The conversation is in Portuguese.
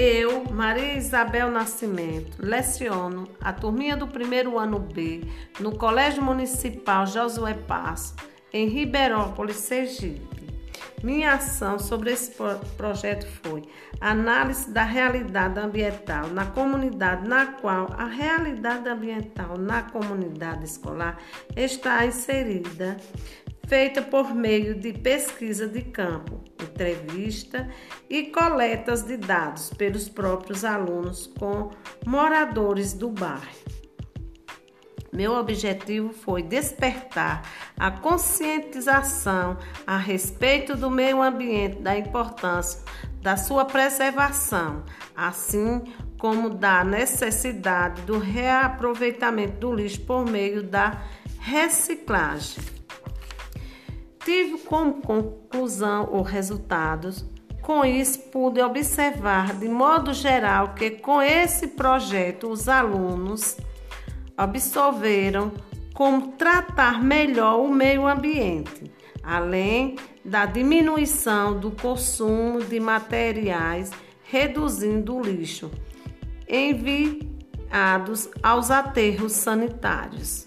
Eu, Maria Isabel Nascimento, leciono a turminha do primeiro ano B no Colégio Municipal Josué Passo, em Ribeirópolis, Sergipe. Minha ação sobre esse projeto foi análise da realidade ambiental na comunidade na qual a realidade ambiental na comunidade escolar está inserida, feita por meio de pesquisa de campo, entrevista e coletas de dados pelos próprios alunos com moradores do bairro. Meu objetivo foi despertar a conscientização a respeito do meio ambiente, da importância da sua preservação, assim como da necessidade do reaproveitamento do lixo por meio da reciclagem. Tive como conclusão os resultados. Com isso, pude observar de modo geral que com esse projeto os alunos absorveram como tratar melhor o meio ambiente, além da diminuição do consumo de materiais, reduzindo o lixo enviados aos aterros sanitários.